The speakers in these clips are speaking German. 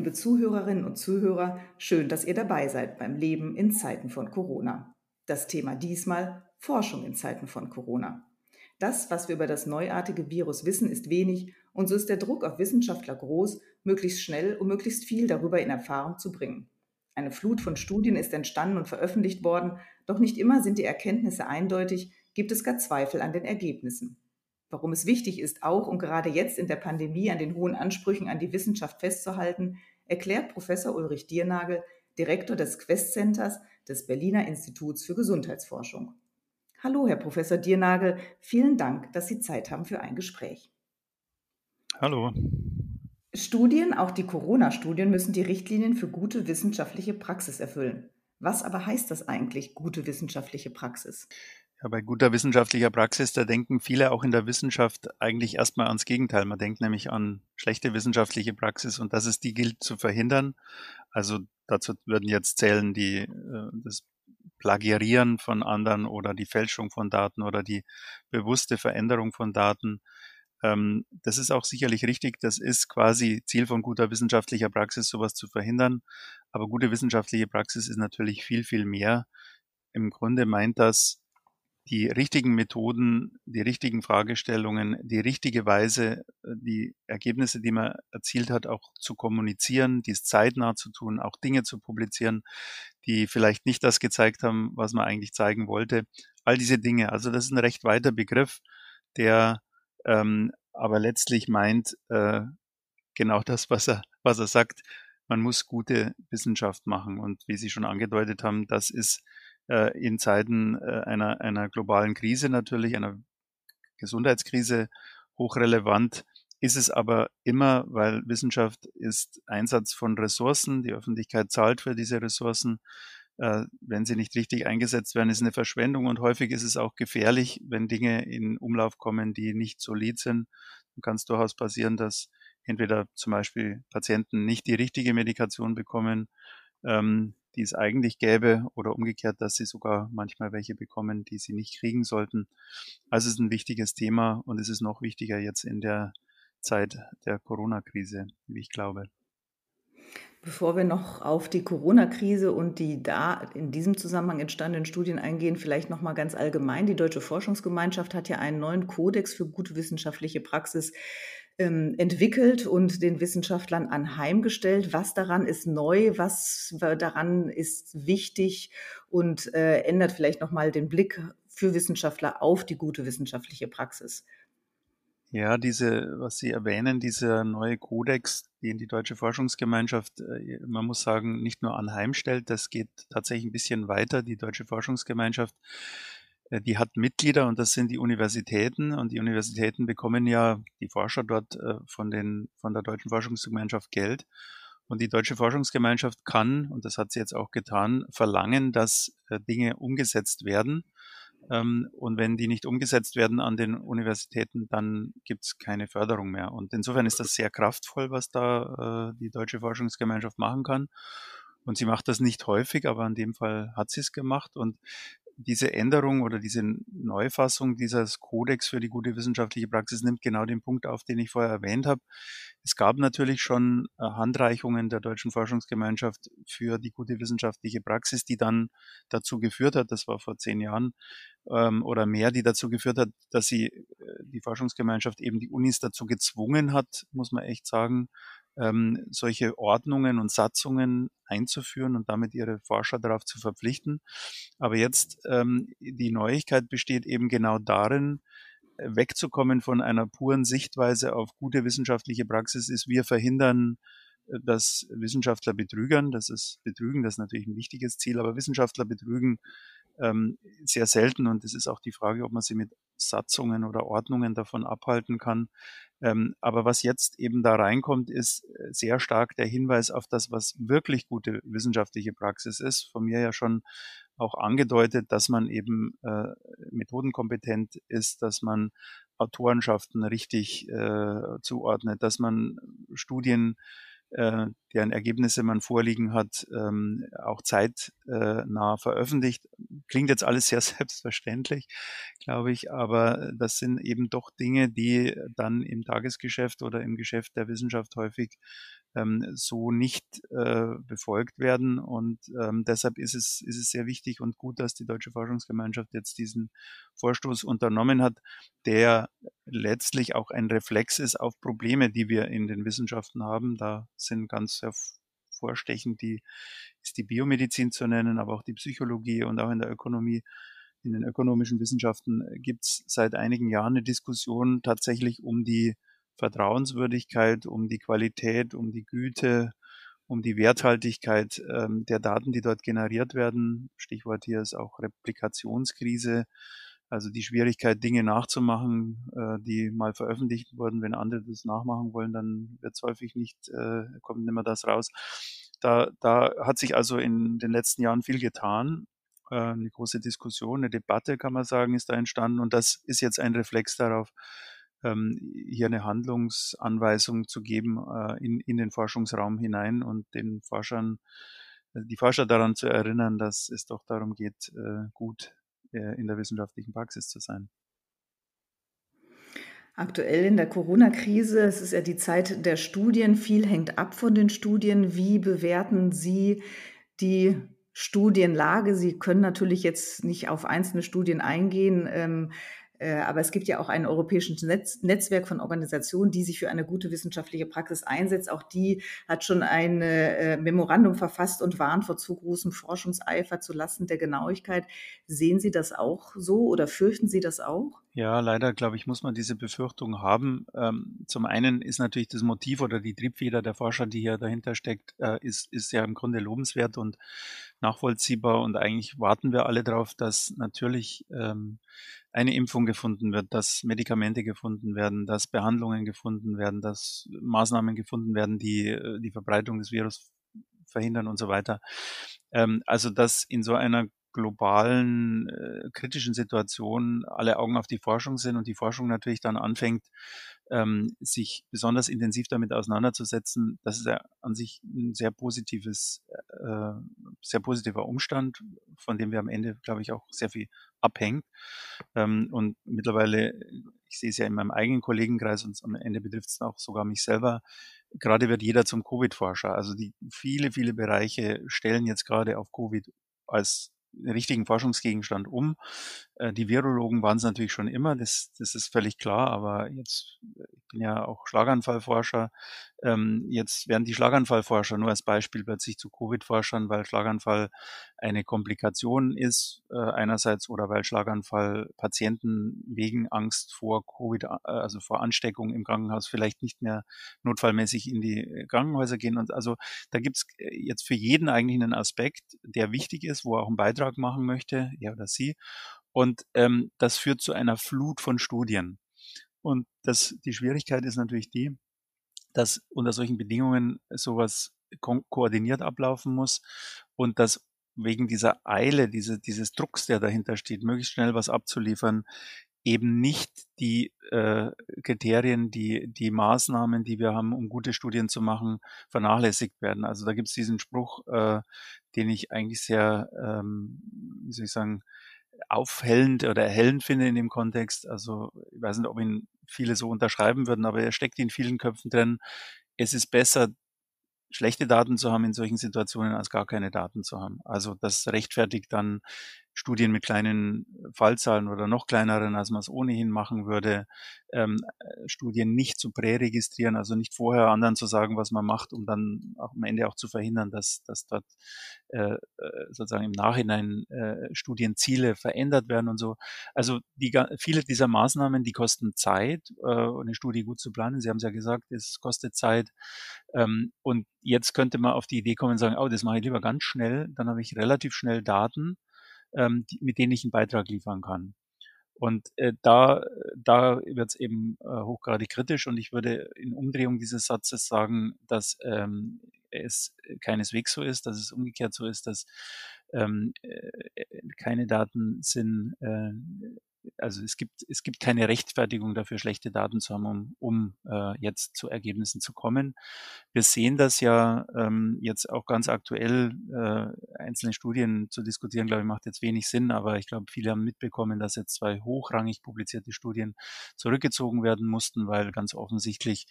liebe Zuhörerinnen und Zuhörer, schön, dass ihr dabei seid beim Leben in Zeiten von Corona. Das Thema diesmal Forschung in Zeiten von Corona. Das, was wir über das neuartige Virus wissen, ist wenig und so ist der Druck auf Wissenschaftler groß, möglichst schnell und möglichst viel darüber in Erfahrung zu bringen. Eine Flut von Studien ist entstanden und veröffentlicht worden, doch nicht immer sind die Erkenntnisse eindeutig, gibt es gar Zweifel an den Ergebnissen. Warum es wichtig ist, auch und gerade jetzt in der Pandemie an den hohen Ansprüchen an die Wissenschaft festzuhalten, erklärt Professor Ulrich Diernagel, Direktor des Quest Centers des Berliner Instituts für Gesundheitsforschung. Hallo, Herr Professor Diernagel, vielen Dank, dass Sie Zeit haben für ein Gespräch. Hallo. Studien, auch die Corona-Studien, müssen die Richtlinien für gute wissenschaftliche Praxis erfüllen. Was aber heißt das eigentlich, gute wissenschaftliche Praxis? Ja, bei guter wissenschaftlicher Praxis, da denken viele auch in der Wissenschaft eigentlich erstmal ans Gegenteil. Man denkt nämlich an schlechte wissenschaftliche Praxis und dass es die gilt zu verhindern. Also dazu würden jetzt zählen die, äh, das Plagiarieren von anderen oder die Fälschung von Daten oder die bewusste Veränderung von Daten. Ähm, das ist auch sicherlich richtig. Das ist quasi Ziel von guter wissenschaftlicher Praxis, sowas zu verhindern. Aber gute wissenschaftliche Praxis ist natürlich viel, viel mehr. Im Grunde meint das, die richtigen Methoden, die richtigen Fragestellungen, die richtige Weise, äh, die Ergebnisse, die man erzielt hat, auch zu kommunizieren, dies zeitnah zu tun, auch Dinge zu publizieren, die vielleicht nicht das gezeigt haben, was man eigentlich zeigen wollte. All diese Dinge. Also das ist ein recht weiter Begriff, der ähm, aber letztlich meint äh, genau das, was er, was er sagt. Man muss gute Wissenschaft machen. Und wie Sie schon angedeutet haben, das ist äh, in Zeiten äh, einer, einer globalen Krise natürlich, einer Gesundheitskrise hochrelevant, ist es aber immer, weil Wissenschaft ist Einsatz von Ressourcen, die Öffentlichkeit zahlt für diese Ressourcen. Äh, wenn sie nicht richtig eingesetzt werden, ist eine Verschwendung und häufig ist es auch gefährlich, wenn Dinge in Umlauf kommen, die nicht solid sind. Dann kann es durchaus passieren, dass entweder zum Beispiel Patienten nicht die richtige Medikation bekommen, ähm, die es eigentlich gäbe oder umgekehrt, dass sie sogar manchmal welche bekommen, die sie nicht kriegen sollten. Also es ist ein wichtiges Thema und es ist noch wichtiger jetzt in der Zeit der Corona-Krise, wie ich glaube. Bevor wir noch auf die Corona-Krise und die da in diesem Zusammenhang entstandenen Studien eingehen, vielleicht noch mal ganz allgemein. Die Deutsche Forschungsgemeinschaft hat ja einen neuen Kodex für gute wissenschaftliche Praxis entwickelt und den Wissenschaftlern anheimgestellt. Was daran ist neu, was daran ist wichtig und äh, ändert vielleicht nochmal den Blick für Wissenschaftler auf die gute wissenschaftliche Praxis. Ja, diese, was Sie erwähnen, dieser neue Kodex, den die Deutsche Forschungsgemeinschaft, äh, man muss sagen, nicht nur anheimstellt, das geht tatsächlich ein bisschen weiter. Die Deutsche Forschungsgemeinschaft die hat Mitglieder und das sind die Universitäten und die Universitäten bekommen ja die Forscher dort äh, von den von der Deutschen Forschungsgemeinschaft Geld und die Deutsche Forschungsgemeinschaft kann und das hat sie jetzt auch getan verlangen, dass äh, Dinge umgesetzt werden ähm, und wenn die nicht umgesetzt werden an den Universitäten, dann gibt es keine Förderung mehr und insofern ist das sehr kraftvoll, was da die Deutsche Forschungsgemeinschaft machen kann. Und sie macht das nicht häufig, aber in dem Fall hat sie es gemacht. Und diese Änderung oder diese Neufassung dieses Kodex für die gute wissenschaftliche Praxis nimmt genau den Punkt auf, den ich vorher erwähnt habe. Es gab natürlich schon äh, Handreichungen der Deutschen Forschungsgemeinschaft für die gute wissenschaftliche Praxis, die dann dazu geführt hat, das war vor zehn Jahren ähm, oder mehr, die dazu geführt hat, dass sie äh, die Forschungsgemeinschaft eben die Unis dazu gezwungen hat, muss man echt sagen, ähm, solche Ordnungen und Satzungen einzuführen und damit ihre Forscher darauf zu verpflichten. Aber jetzt ähm, die Neuigkeit besteht eben genau darin, äh, wegzukommen von einer puren Sichtweise auf gute wissenschaftliche Praxis ist, wir verhindern, äh, dass Wissenschaftler betrügern. Das ist Betrügen, das ist natürlich ein wichtiges Ziel, aber Wissenschaftler betrügen ähm, sehr selten und es ist auch die Frage, ob man sie mit Satzungen oder Ordnungen davon abhalten kann. Ähm, aber was jetzt eben da reinkommt, ist äh, sehr stark der Hinweis auf das, was wirklich gute wissenschaftliche Praxis ist. Von mir ja schon auch angedeutet, dass man eben äh, methodenkompetent ist, dass man Autorenschaften richtig äh, zuordnet, dass man Studien äh, deren Ergebnisse man vorliegen hat, ähm, auch zeitnah veröffentlicht. Klingt jetzt alles sehr selbstverständlich, glaube ich, aber das sind eben doch Dinge, die dann im Tagesgeschäft oder im Geschäft der Wissenschaft häufig ähm, so nicht äh, befolgt werden. Und ähm, deshalb ist es, ist es sehr wichtig und gut, dass die Deutsche Forschungsgemeinschaft jetzt diesen Vorstoß unternommen hat, der letztlich auch ein Reflex ist auf Probleme, die wir in den Wissenschaften haben. Da sind ganz hervorstechend die, ist die Biomedizin zu nennen, aber auch die Psychologie und auch in der Ökonomie in den ökonomischen Wissenschaften gibt es seit einigen Jahren eine Diskussion tatsächlich um die Vertrauenswürdigkeit, um die Qualität, um die Güte, um die Werthaltigkeit ähm, der Daten, die dort generiert werden. Stichwort hier ist auch Replikationskrise, also die Schwierigkeit, Dinge nachzumachen, äh, die mal veröffentlicht wurden. Wenn andere das nachmachen wollen, dann wird es häufig nicht, äh, kommt nicht mehr das raus. Da, da hat sich also in den letzten Jahren viel getan. Äh, eine große Diskussion, eine Debatte, kann man sagen, ist da entstanden. Und das ist jetzt ein Reflex darauf, ähm, hier eine Handlungsanweisung zu geben äh, in, in den Forschungsraum hinein und den Forschern, äh, die Forscher daran zu erinnern, dass es doch darum geht, äh, gut äh, in der wissenschaftlichen Praxis zu sein. Aktuell in der Corona-Krise, es ist ja die Zeit der Studien, viel hängt ab von den Studien. Wie bewerten Sie die Studienlage? Sie können natürlich jetzt nicht auf einzelne Studien eingehen. Ähm, äh, aber es gibt ja auch ein europäisches Netz, Netzwerk von Organisationen, die sich für eine gute wissenschaftliche Praxis einsetzt. Auch die hat schon ein äh, Memorandum verfasst und warnt vor zu großem Forschungseifer zu Lasten der Genauigkeit. Sehen Sie das auch so oder fürchten Sie das auch? Ja, leider, glaube ich, muss man diese Befürchtung haben. Ähm, zum einen ist natürlich das Motiv oder die Triebfeder der Forscher, die hier dahinter steckt, äh, ist, ist ja im Grunde lobenswert und nachvollziehbar. Und eigentlich warten wir alle darauf, dass natürlich ähm, eine Impfung gefunden wird, dass Medikamente gefunden werden, dass Behandlungen gefunden werden, dass Maßnahmen gefunden werden, die äh, die Verbreitung des Virus verhindern und so weiter. Ähm, also dass in so einer globalen äh, kritischen Situation alle Augen auf die Forschung sind und die Forschung natürlich dann anfängt, ähm, sich besonders intensiv damit auseinanderzusetzen, das ist ja an sich ein sehr positives, äh, sehr positiver Umstand, von dem wir am Ende, glaube ich, auch sehr viel abhängt. Ähm, und mittlerweile, ich sehe es ja in meinem eigenen Kollegenkreis und am Ende betrifft es auch sogar mich selber, gerade wird jeder zum Covid-Forscher. Also die viele, viele Bereiche stellen jetzt gerade auf Covid als richtigen Forschungsgegenstand um. Äh, die Virologen waren es natürlich schon immer, das, das ist völlig klar, aber jetzt, ich bin ja auch Schlaganfallforscher, ähm, jetzt werden die Schlaganfallforscher nur als Beispiel plötzlich zu Covid-Forschern, weil Schlaganfall eine Komplikation ist, äh, einerseits oder weil Schlaganfall-Patienten wegen Angst vor Covid, äh, also vor Ansteckung im Krankenhaus vielleicht nicht mehr notfallmäßig in die Krankenhäuser gehen. Und also da gibt's jetzt für jeden eigentlich einen Aspekt, der wichtig ist, wo er auch einen Beitrag machen möchte, er oder sie. Und ähm, das führt zu einer Flut von Studien. Und das, die Schwierigkeit ist natürlich die, dass unter solchen Bedingungen sowas ko koordiniert ablaufen muss und dass wegen dieser Eile, diese, dieses Drucks, der dahinter steht, möglichst schnell was abzuliefern, eben nicht die äh, Kriterien, die, die Maßnahmen, die wir haben, um gute Studien zu machen, vernachlässigt werden. Also da gibt es diesen Spruch, äh, den ich eigentlich sehr, ähm, wie soll ich sagen, aufhellend oder erhellend finde in dem Kontext. Also ich weiß nicht, ob ihn viele so unterschreiben würden, aber er steckt in vielen Köpfen drin. Es ist besser, schlechte Daten zu haben in solchen Situationen, als gar keine Daten zu haben. Also das rechtfertigt dann Studien mit kleinen Fallzahlen oder noch kleineren, als man es ohnehin machen würde, ähm, Studien nicht zu präregistrieren, also nicht vorher anderen zu sagen, was man macht, um dann auch am Ende auch zu verhindern, dass, dass dort äh, äh sozusagen im Nachhinein äh, Studienziele verändert werden und so. Also die, viele dieser Maßnahmen, die kosten Zeit, äh, eine Studie gut zu planen. Sie haben es ja gesagt, es kostet Zeit. Ähm, und jetzt könnte man auf die Idee kommen und sagen, oh, das mache ich lieber ganz schnell, dann habe ich relativ schnell Daten ähm, die, mit denen ich einen Beitrag liefern kann. Und äh, da, da wird es eben äh, hochgradig kritisch und ich würde in Umdrehung dieses Satzes sagen, dass ähm, es keineswegs so ist, dass es umgekehrt so ist, dass ähm, äh, keine Daten sind, äh, also es gibt, es gibt keine Rechtfertigung dafür, schlechte Daten zu haben, um, um äh, jetzt zu Ergebnissen zu kommen. Wir sehen das ja ähm, jetzt auch ganz aktuell, äh, einzelne Studien zu diskutieren, glaube ich, macht jetzt wenig Sinn, aber ich glaube, viele haben mitbekommen, dass jetzt zwei hochrangig publizierte Studien zurückgezogen werden mussten, weil ganz offensichtlich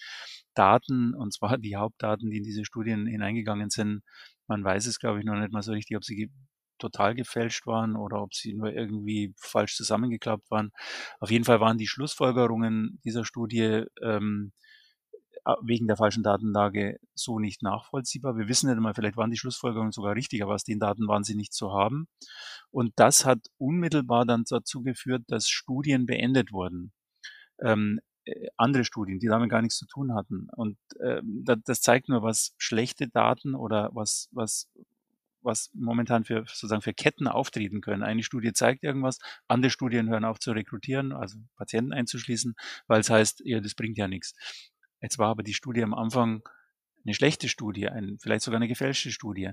Daten, und zwar die Hauptdaten, die in diese Studien hineingegangen sind, man weiß es, glaube ich, noch nicht mal so richtig, ob sie total gefälscht waren oder ob sie nur irgendwie falsch zusammengeklappt waren. Auf jeden Fall waren die Schlussfolgerungen dieser Studie ähm, wegen der falschen Datenlage so nicht nachvollziehbar. Wir wissen nicht einmal, vielleicht waren die Schlussfolgerungen sogar richtig, aber aus den Daten waren sie nicht zu haben. Und das hat unmittelbar dann dazu geführt, dass Studien beendet wurden. Ähm, äh, andere Studien, die damit gar nichts zu tun hatten. Und äh, das zeigt nur, was schlechte Daten oder was, was was momentan für sozusagen für Ketten auftreten können. Eine Studie zeigt irgendwas, andere Studien hören auf zu rekrutieren, also Patienten einzuschließen, weil es heißt, ja, das bringt ja nichts. Jetzt war aber die Studie am Anfang eine schlechte Studie, ein, vielleicht sogar eine gefälschte Studie.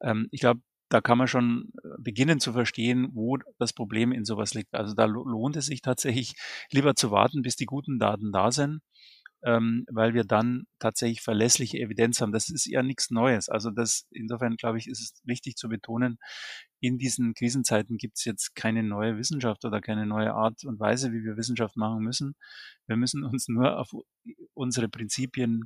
Ähm, ich glaube, da kann man schon äh, beginnen zu verstehen, wo das Problem in sowas liegt. Also da lohnt es sich tatsächlich lieber zu warten, bis die guten Daten da sind ähm, weil wir dann tatsächlich verlässliche Evidenz haben. Das ist ja nichts Neues. Also das, insofern glaube ich, ist es wichtig zu betonen, in diesen Krisenzeiten gibt es jetzt keine neue Wissenschaft oder keine neue Art und Weise, wie wir Wissenschaft machen müssen. Wir müssen uns nur auf unsere Prinzipien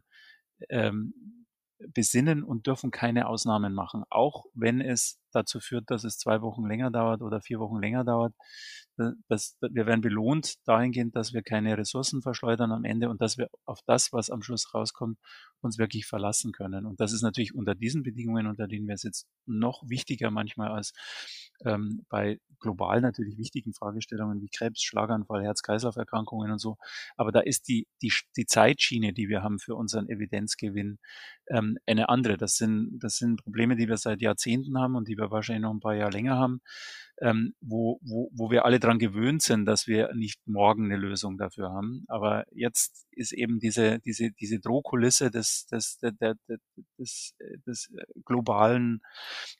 ähm, besinnen und dürfen keine Ausnahmen machen, auch wenn es dazu führt, dass es zwei Wochen länger dauert oder vier Wochen länger dauert. Das, wir werden belohnt dahingehend, dass wir keine Ressourcen verschleudern am Ende und dass wir auf das, was am Schluss rauskommt, uns wirklich verlassen können. Und das ist natürlich unter diesen Bedingungen, unter denen wir es jetzt noch wichtiger manchmal als ähm, bei global natürlich wichtigen Fragestellungen wie Krebs, Schlaganfall, Herz-Kreislauf-Erkrankungen und so. Aber da ist die, die, die Zeitschiene, die wir haben für unseren Evidenzgewinn, ähm, eine andere. Das sind, das sind Probleme, die wir seit Jahrzehnten haben und die wir wahrscheinlich noch ein paar Jahre länger haben, ähm, wo, wo, wo wir alle dran gewöhnt sind, dass wir nicht morgen eine Lösung dafür haben. Aber jetzt ist eben diese, diese, diese Drohkulisse des, des, der, der, des, des globalen,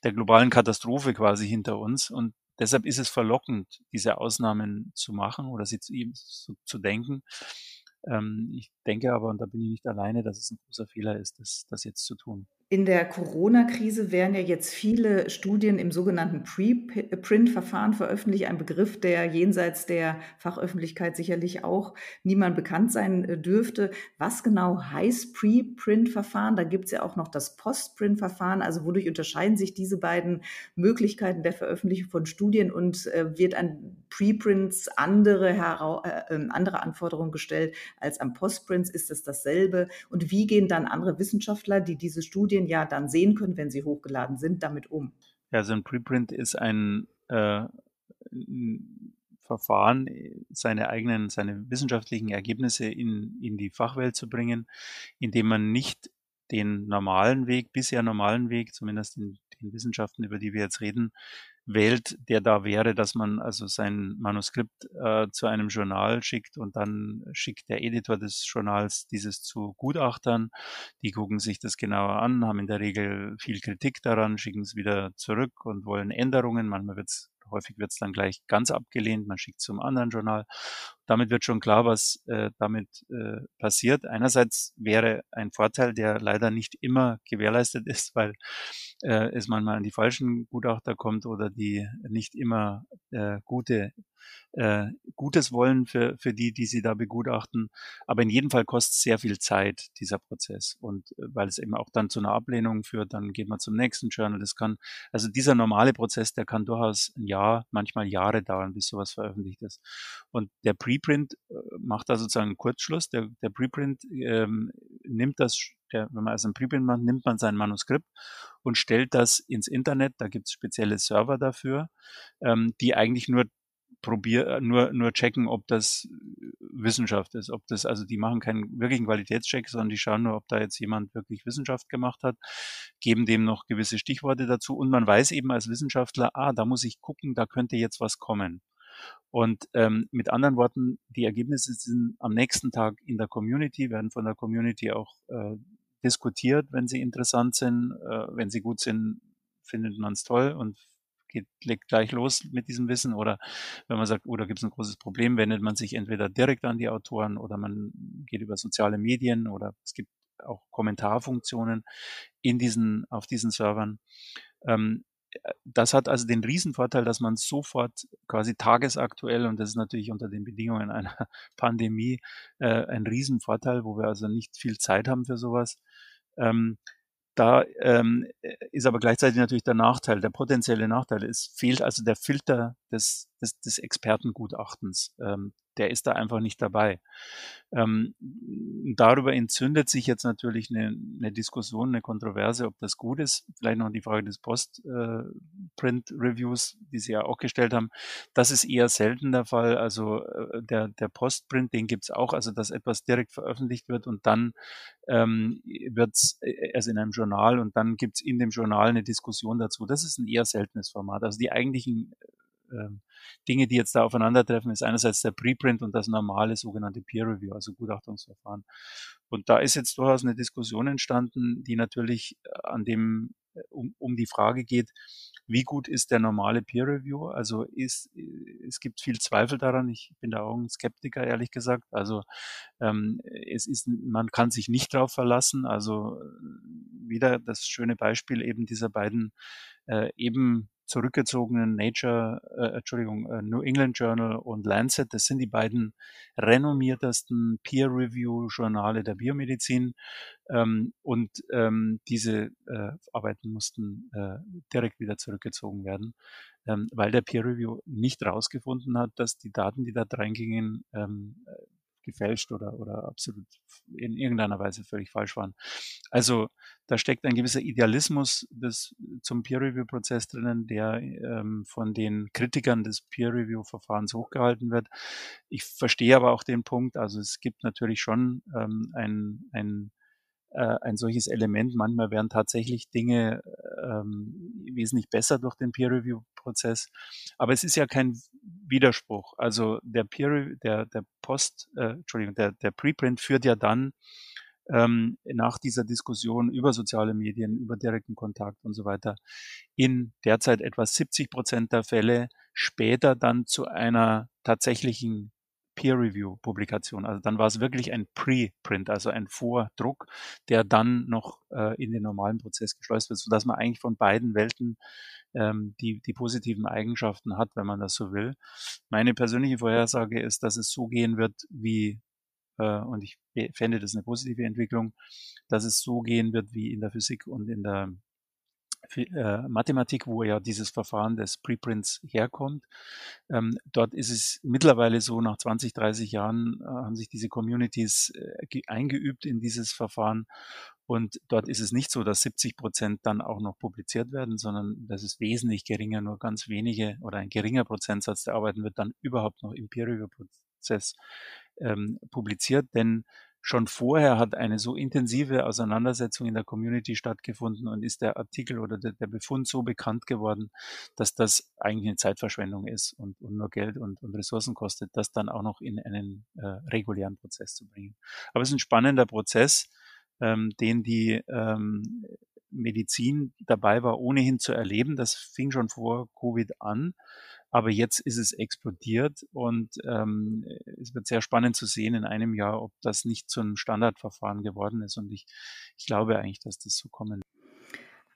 der globalen Katastrophe quasi hinter uns. Und deshalb ist es verlockend, diese Ausnahmen zu machen oder sie zu, zu, zu denken. Ähm, ich denke aber, und da bin ich nicht alleine, dass es ein großer Fehler ist, das, das jetzt zu tun. In der Corona-Krise werden ja jetzt viele Studien im sogenannten Preprint-Verfahren veröffentlicht, ein Begriff, der jenseits der Fachöffentlichkeit sicherlich auch niemand bekannt sein äh, dürfte. Was genau heißt Preprint-Verfahren? Da gibt es ja auch noch das Postprint-Verfahren. Also wodurch unterscheiden sich diese beiden Möglichkeiten der Veröffentlichung von Studien und äh, wird an Preprints andere, äh, ähm, andere Anforderungen gestellt als an Postprints? Ist es dasselbe? Und wie gehen dann andere Wissenschaftler, die diese Studien Studien ja dann sehen können, wenn sie hochgeladen sind, damit um? Ja, so ein Preprint ist ein äh, Verfahren, seine eigenen, seine wissenschaftlichen Ergebnisse in, in die Fachwelt zu bringen, indem man nicht den normalen Weg, bisher normalen Weg, zumindest in den Wissenschaften, über die wir jetzt reden, wählt, der da wäre, dass man also sein Manuskript äh, zu einem Journal schickt und dann schickt der Editor des Journals dieses zu Gutachtern. Die gucken sich das genauer an, haben in der Regel viel Kritik daran, schicken es wieder zurück und wollen Änderungen. Manchmal wird's häufig wird es dann gleich ganz abgelehnt, man schickt zum anderen Journal. Damit wird schon klar, was äh, damit äh, passiert. Einerseits wäre ein Vorteil, der leider nicht immer gewährleistet ist, weil äh, es manchmal an die falschen Gutachter kommt oder die nicht immer äh, gute äh, Gutes wollen für, für die, die sie da begutachten. Aber in jedem Fall kostet sehr viel Zeit, dieser Prozess. Und äh, weil es eben auch dann zu einer Ablehnung führt, dann geht man zum nächsten Journal. Das kann, also dieser normale Prozess, der kann durchaus ein Jahr, manchmal Jahre dauern, bis sowas veröffentlicht ist. Und der Preprint äh, macht da sozusagen einen Kurzschluss. Der, der Preprint ähm, nimmt das der, wenn man also ein Preprint macht, nimmt man sein Manuskript und stellt das ins Internet. Da gibt es spezielle Server dafür, ähm, die eigentlich nur probier, äh, nur, nur checken, ob das Wissenschaft ist, ob das, also die machen keinen wirklichen Qualitätscheck, sondern die schauen nur, ob da jetzt jemand wirklich Wissenschaft gemacht hat, geben dem noch gewisse Stichworte dazu und man weiß eben als Wissenschaftler, ah, da muss ich gucken, da könnte jetzt was kommen. Und ähm, mit anderen Worten, die Ergebnisse sind am nächsten Tag in der Community, werden von der Community auch äh, diskutiert, wenn sie interessant sind. Äh, wenn sie gut sind, findet man es toll und geht, legt gleich los mit diesem Wissen oder wenn man sagt, oh, da gibt es ein großes Problem, wendet man sich entweder direkt an die Autoren oder man geht über soziale Medien oder es gibt auch Kommentarfunktionen in diesen, auf diesen Servern. Ähm, das hat also den Riesenvorteil, dass man sofort quasi tagesaktuell, und das ist natürlich unter den Bedingungen einer Pandemie äh, ein Riesenvorteil, wo wir also nicht viel Zeit haben für sowas, ähm, da ähm, ist aber gleichzeitig natürlich der Nachteil, der potenzielle Nachteil. Es fehlt also der Filter des, des, des Expertengutachtens. Ähm, der ist da einfach nicht dabei. Ähm, darüber entzündet sich jetzt natürlich eine, eine, Diskussion, eine Kontroverse, ob das gut ist. Vielleicht noch die Frage des Post-Print-Reviews, äh, die Sie ja auch gestellt haben. Das ist eher selten der Fall. Also äh, der, der Post-Print, den gibt's auch, also dass etwas direkt veröffentlicht wird und dann ähm, wird es äh, erst in einem Journal und dann gibt's in dem Journal eine Diskussion dazu. Das ist ein eher seltenes Format. Also die eigentlichen ähm, Dinge, die jetzt da aufeinandertreffen, ist einerseits der Preprint und das normale sogenannte Peer Review, also Gutachtungsverfahren. Und da ist jetzt durchaus eine Diskussion entstanden, die natürlich äh, an dem äh, um, um die Frage geht, wie gut ist der normale Peer Review? Also ist, äh, es gibt viel Zweifel daran. Ich bin da auch ein Skeptiker, ehrlich gesagt. Also ähm, es ist, man kann sich nicht darauf verlassen. Also wieder das schöne Beispiel eben dieser beiden äh, eben zurückgezogenen Nature, äh, Entschuldigung, äh, New England Journal und Lancet. Das sind die beiden renommiertesten Peer-Review-Journale der Biomedizin. Ähm, und ähm, diese äh, Arbeiten mussten äh, direkt wieder zurückgezogen werden, ähm, weil der Peer-Review nicht rausgefunden hat, dass die Daten, die da reingingen, ähm, gefälscht oder, oder absolut in irgendeiner Weise völlig falsch waren. Also da steckt ein gewisser Idealismus des, zum Peer-Review-Prozess drinnen, der ähm, von den Kritikern des Peer-Review-Verfahrens hochgehalten wird. Ich verstehe aber auch den Punkt, also es gibt natürlich schon ähm, ein, ein äh, ein solches Element. Manchmal werden tatsächlich Dinge ähm, wesentlich besser durch den Peer-Review-Prozess. Aber es ist ja kein Widerspruch. Also der Peer, der, der Post, äh, Entschuldigung, der, der Preprint führt ja dann ähm, nach dieser Diskussion über soziale Medien, über direkten Kontakt und so weiter in derzeit etwa 70 Prozent der Fälle später dann zu einer tatsächlichen Peer-Review-Publikation. Also dann war es wirklich ein Pre-Print, also ein Vordruck, der dann noch äh, in den normalen Prozess geschleust wird, sodass man eigentlich von beiden Welten ähm, die, die positiven Eigenschaften hat, wenn man das so will. Meine persönliche Vorhersage ist, dass es so gehen wird wie äh, und ich fände das eine positive Entwicklung, dass es so gehen wird wie in der Physik und in der Mathematik, wo ja dieses Verfahren des Preprints herkommt. Ähm, dort ist es mittlerweile so, nach 20, 30 Jahren äh, haben sich diese Communities äh, eingeübt in dieses Verfahren. Und dort ist es nicht so, dass 70 Prozent dann auch noch publiziert werden, sondern das ist wesentlich geringer, nur ganz wenige oder ein geringer Prozentsatz der Arbeiten wird dann überhaupt noch im Peer-Review-Prozess ähm, publiziert. Denn schon vorher hat eine so intensive Auseinandersetzung in der Community stattgefunden und ist der Artikel oder der, der Befund so bekannt geworden, dass das eigentlich eine Zeitverschwendung ist und, und nur Geld und, und, Ressourcen kostet, das dann auch noch in einen äh, regulären Prozess zu bringen. Aber es ist ein spannender Prozess, ähm, den die ähm, Medizin dabei war, ohnehin zu erleben. Das fing schon vor Covid an. Aber jetzt ist es explodiert und ähm, es wird sehr spannend zu sehen in einem Jahr, ob das nicht zu einem Standardverfahren geworden ist. Und ich, ich glaube eigentlich, dass das so kommen wird.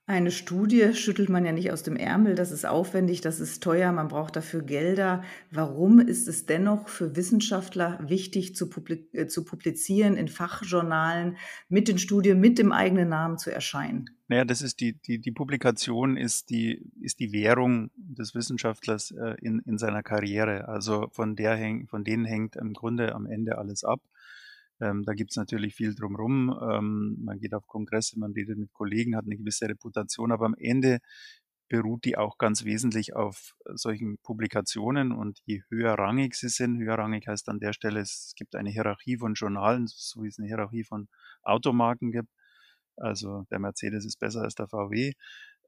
Eine Studie schüttelt man ja nicht aus dem Ärmel, das ist aufwendig, das ist teuer, man braucht dafür Gelder. Warum ist es dennoch für Wissenschaftler wichtig zu, äh, publizieren in Fachjournalen mit den Studien, mit dem eigenen Namen zu erscheinen? Naja, das ist die, die, die Publikation ist die, ist die Währung des Wissenschaftlers äh, in, in seiner Karriere. Also von der häng, von denen hängt im Grunde am Ende alles ab. Ähm, da gibt's natürlich viel drumherum. Ähm, man geht auf Kongresse, man redet mit Kollegen, hat eine gewisse Reputation, aber am Ende beruht die auch ganz wesentlich auf solchen Publikationen und je höherrangig sie sind, höherrangig heißt an der Stelle, es gibt eine Hierarchie von Journalen, so wie es eine Hierarchie von Automarken gibt. Also der Mercedes ist besser als der VW,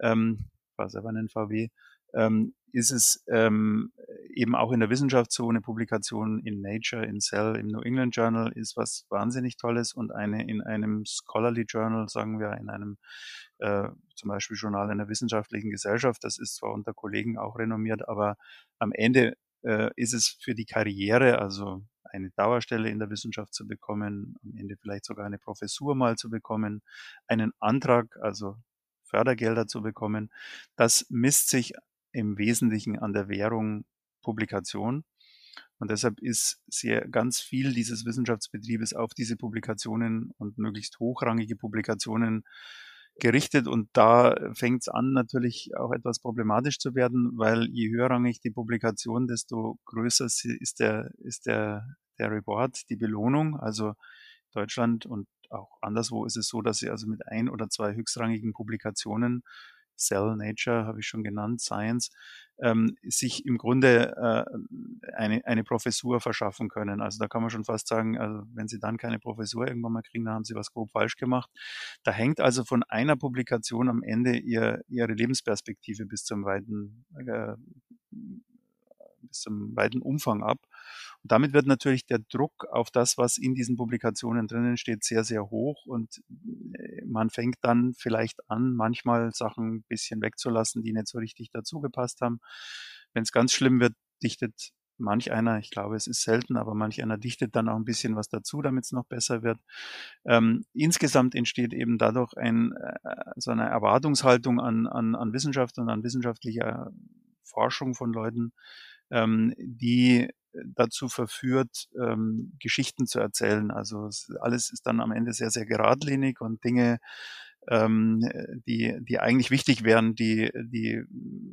ähm, war selber einen VW, ähm, ist es ähm, eben auch in der Wissenschaft so eine Publikation in Nature, in Cell, im New England Journal ist was wahnsinnig Tolles und eine in einem Scholarly Journal, sagen wir, in einem äh, zum Beispiel Journal einer wissenschaftlichen Gesellschaft, das ist zwar unter Kollegen auch renommiert, aber am Ende äh, ist es für die Karriere, also eine Dauerstelle in der Wissenschaft zu bekommen, am Ende vielleicht sogar eine Professur mal zu bekommen, einen Antrag, also Fördergelder zu bekommen, das misst sich im Wesentlichen an der Währung Publikation. Und deshalb ist sehr ganz viel dieses Wissenschaftsbetriebes auf diese Publikationen und möglichst hochrangige Publikationen gerichtet. Und da fängt es an, natürlich auch etwas problematisch zu werden, weil je höherrangig die Publikation, desto größer ist der, ist der, der Reward, die Belohnung. Also Deutschland und auch anderswo ist es so, dass sie also mit ein oder zwei höchstrangigen Publikationen Cell, Nature habe ich schon genannt, Science, ähm, sich im Grunde äh, eine, eine Professur verschaffen können. Also da kann man schon fast sagen, also wenn Sie dann keine Professur irgendwann mal kriegen, dann haben Sie was grob falsch gemacht. Da hängt also von einer Publikation am Ende ihr, Ihre Lebensperspektive bis zum weiten, äh, bis zum weiten Umfang ab. Und damit wird natürlich der Druck auf das, was in diesen Publikationen drinnen steht, sehr, sehr hoch und äh, man fängt dann vielleicht an, manchmal Sachen ein bisschen wegzulassen, die nicht so richtig dazugepasst haben. Wenn es ganz schlimm wird, dichtet manch einer, ich glaube, es ist selten, aber manch einer dichtet dann auch ein bisschen was dazu, damit es noch besser wird. Ähm, insgesamt entsteht eben dadurch ein, äh, so eine Erwartungshaltung an, an, an Wissenschaft und an wissenschaftlicher Forschung von Leuten, ähm, die dazu verführt, ähm, Geschichten zu erzählen. Also alles ist dann am Ende sehr, sehr geradlinig und Dinge, ähm, die, die eigentlich wichtig wären, die, die,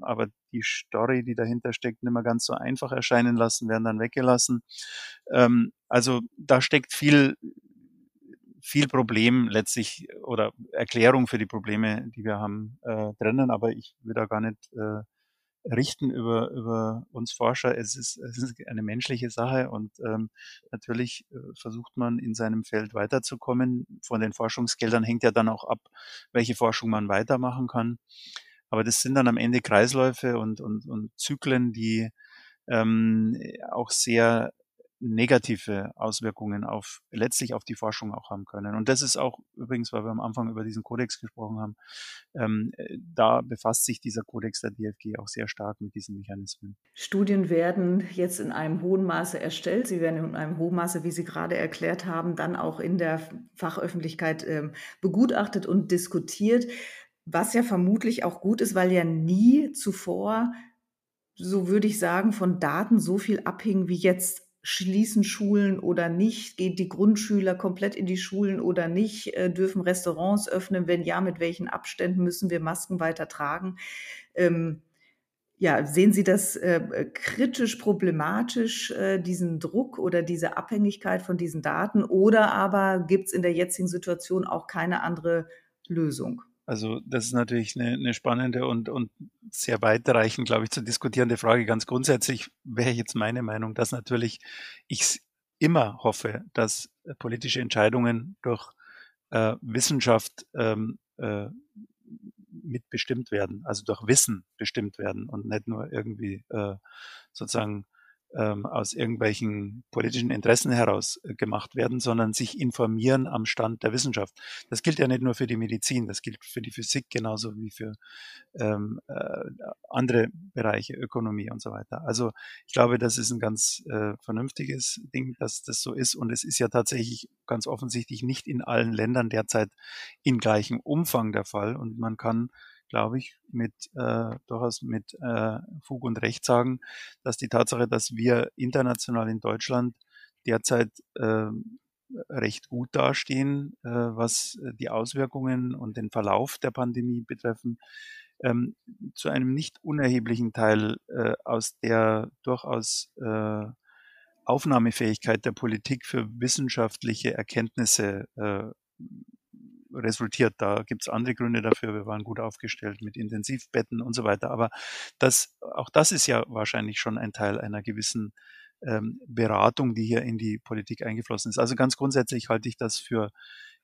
aber die Story, die dahinter steckt, nicht mehr ganz so einfach erscheinen lassen, werden dann weggelassen. Ähm, also da steckt viel, viel Problem letztlich oder Erklärung für die Probleme, die wir haben, äh, drinnen, aber ich will da gar nicht äh, richten über, über uns Forscher. Es ist, es ist eine menschliche Sache und ähm, natürlich äh, versucht man in seinem Feld weiterzukommen. Von den Forschungsgeldern hängt ja dann auch ab, welche Forschung man weitermachen kann. Aber das sind dann am Ende Kreisläufe und, und, und Zyklen, die ähm, auch sehr negative Auswirkungen auf letztlich auf die Forschung auch haben können. Und das ist auch übrigens, weil wir am Anfang über diesen Kodex gesprochen haben, ähm, äh, da befasst sich dieser Kodex der DFG auch sehr stark mit diesen Mechanismen. Studien werden jetzt in einem hohen Maße erstellt. Sie werden in einem hohen Maße, wie Sie gerade erklärt haben, dann auch in der Fachöffentlichkeit ähm, begutachtet und diskutiert, was ja vermutlich auch gut ist, weil ja nie zuvor so würde ich sagen, von Daten so viel abhing wie jetzt schließen Schulen oder nicht? Gehen die Grundschüler komplett in die Schulen oder nicht? Äh, dürfen Restaurants öffnen? Wenn ja, mit welchen Abständen müssen wir Masken weiter tragen? Ähm, ja, sehen Sie das äh, kritisch problematisch, äh, diesen Druck oder diese Abhängigkeit von diesen Daten? Oder aber gibt es in der jetzigen Situation auch keine andere Lösung? Also das ist natürlich eine, eine spannende und, und sehr weitreichend, glaube ich, zu diskutierende Frage. Ganz grundsätzlich wäre jetzt meine Meinung, dass natürlich ich immer hoffe, dass politische Entscheidungen durch äh, Wissenschaft ähm, äh, mitbestimmt werden, also durch Wissen bestimmt werden und nicht nur irgendwie äh, sozusagen ähm, aus irgendwelchen politischen Interessen heraus äh, gemacht werden, sondern sich informieren am Stand der Wissenschaft. Das gilt ja nicht nur für die Medizin, das gilt für die Physik genauso wie für ähm, äh, andere Bereiche, Ökonomie und so weiter. Also ich glaube, das ist ein ganz äh, vernünftiges Ding, dass das so ist. Und es ist ja tatsächlich ganz offensichtlich nicht in allen Ländern derzeit in gleichem Umfang der Fall. Und man kann glaube ich, mit äh, durchaus mit äh, Fug und Recht sagen, dass die Tatsache, dass wir international in Deutschland derzeit äh, recht gut dastehen, äh, was die Auswirkungen und den Verlauf der Pandemie betreffen, ähm, zu einem nicht unerheblichen Teil äh, aus der durchaus äh, Aufnahmefähigkeit der Politik für wissenschaftliche Erkenntnisse äh, resultiert. Da gibt es andere Gründe dafür. Wir waren gut aufgestellt mit Intensivbetten und so weiter. Aber das, auch das ist ja wahrscheinlich schon ein Teil einer gewissen ähm, Beratung, die hier in die Politik eingeflossen ist. Also ganz grundsätzlich halte ich das für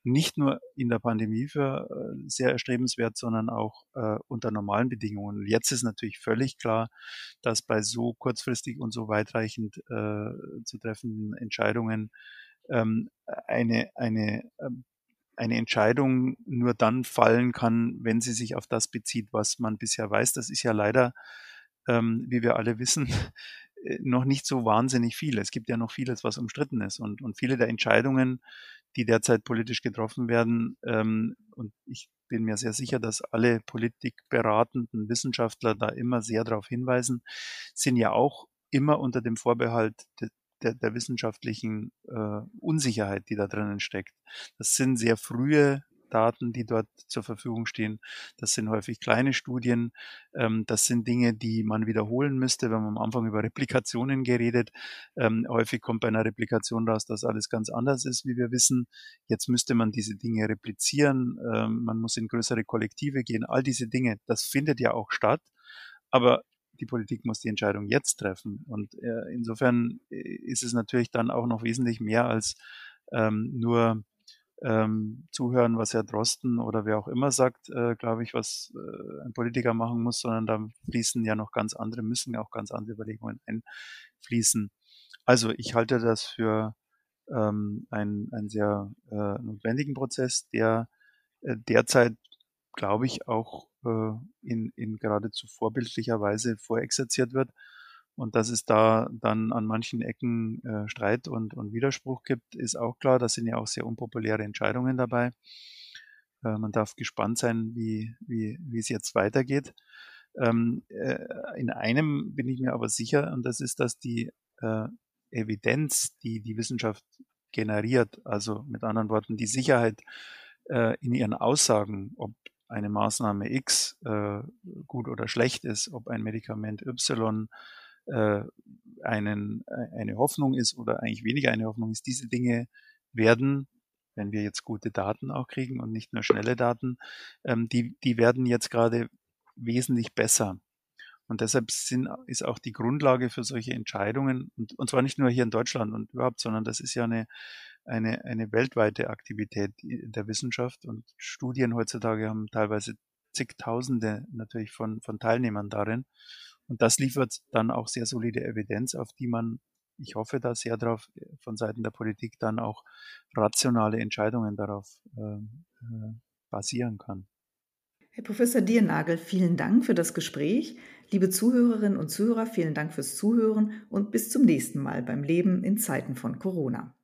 nicht nur in der Pandemie für äh, sehr erstrebenswert, sondern auch äh, unter normalen Bedingungen. Jetzt ist natürlich völlig klar, dass bei so kurzfristig und so weitreichend äh, zu treffenden Entscheidungen ähm, eine, eine, ähm, eine Entscheidung nur dann fallen kann, wenn sie sich auf das bezieht, was man bisher weiß. Das ist ja leider, ähm, wie wir alle wissen, äh, noch nicht so wahnsinnig viel. Es gibt ja noch vieles, was umstritten ist. Und, und viele der Entscheidungen, die derzeit politisch getroffen werden, ähm, und ich bin mir sehr sicher, dass alle politikberatenden Wissenschaftler da immer sehr darauf hinweisen, sind ja auch immer unter dem Vorbehalt der, der wissenschaftlichen äh, Unsicherheit, die da drinnen steckt. Das sind sehr frühe Daten, die dort zur Verfügung stehen. Das sind häufig kleine Studien. Ähm, das sind Dinge, die man wiederholen müsste. Wir haben am Anfang über Replikationen geredet. Ähm, häufig kommt bei einer Replikation raus, dass alles ganz anders ist, wie wir wissen. Jetzt müsste man diese Dinge replizieren. Ähm, man muss in größere Kollektive gehen. All diese Dinge, das findet ja auch statt. Aber die Politik muss die Entscheidung jetzt treffen. Und äh, insofern äh, ist es natürlich dann auch noch wesentlich mehr als ähm, nur ähm, zuhören, was Herr Drosten oder wer auch immer sagt, äh, glaube ich, was äh, ein Politiker machen muss, sondern da fließen ja noch ganz andere, müssen ja auch ganz andere Überlegungen einfließen. Also ich halte das für ähm, einen, einen sehr äh, notwendigen Prozess, der äh, derzeit, glaube ich, auch äh, in, in geradezu vorbildlicher Weise vorexerziert wird. Und dass es da dann an manchen Ecken äh, Streit und, und Widerspruch gibt, ist auch klar. Da sind ja auch sehr unpopuläre Entscheidungen dabei. Äh, man darf gespannt sein, wie, wie, wie es jetzt weitergeht. Ähm, äh, in einem bin ich mir aber sicher, und das ist, dass die äh, Evidenz, die die Wissenschaft generiert, also mit anderen Worten die Sicherheit äh, in ihren Aussagen, ob eine Maßnahme X äh, gut oder schlecht ist, ob ein Medikament Y äh, einen, äh, eine Hoffnung ist oder eigentlich weniger eine Hoffnung ist. Diese Dinge werden, wenn wir jetzt gute Daten auch kriegen und nicht nur schnelle Daten, ähm, die, die werden jetzt gerade wesentlich besser. Und deshalb sind, ist auch die Grundlage für solche Entscheidungen, und, und zwar nicht nur hier in Deutschland und überhaupt, sondern das ist ja eine, eine, eine weltweite Aktivität der Wissenschaft und Studien heutzutage haben teilweise zigtausende natürlich von, von Teilnehmern darin. Und das liefert dann auch sehr solide Evidenz, auf die man, ich hoffe da sehr drauf, von Seiten der Politik dann auch rationale Entscheidungen darauf äh, äh, basieren kann. Herr Professor Diernagel, vielen Dank für das Gespräch. Liebe Zuhörerinnen und Zuhörer, vielen Dank fürs Zuhören und bis zum nächsten Mal beim Leben in Zeiten von Corona.